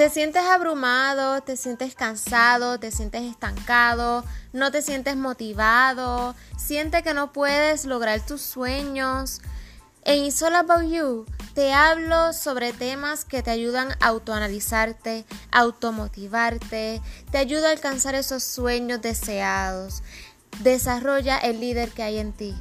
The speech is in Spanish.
Te sientes abrumado, te sientes cansado, te sientes estancado, no te sientes motivado, sientes que no puedes lograr tus sueños. En It's All About You te hablo sobre temas que te ayudan a autoanalizarte, automotivarte, te ayuda a alcanzar esos sueños deseados. Desarrolla el líder que hay en ti.